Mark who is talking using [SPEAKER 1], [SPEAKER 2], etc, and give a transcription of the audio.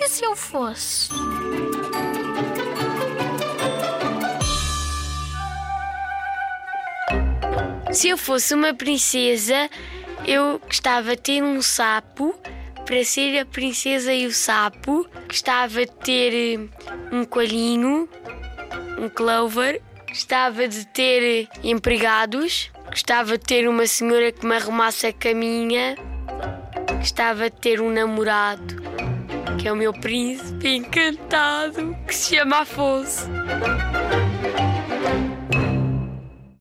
[SPEAKER 1] E se eu fosse?
[SPEAKER 2] Se eu fosse uma princesa, eu gostava de ter um sapo para ser a princesa e o sapo. Gostava de ter eh, um coelhinho, um clover. Gostava de ter eh, empregados. Gostava de ter uma senhora que me arrumasse a caminha. Gostava de ter um namorado, que é o meu príncipe encantado, que se chama Afonso.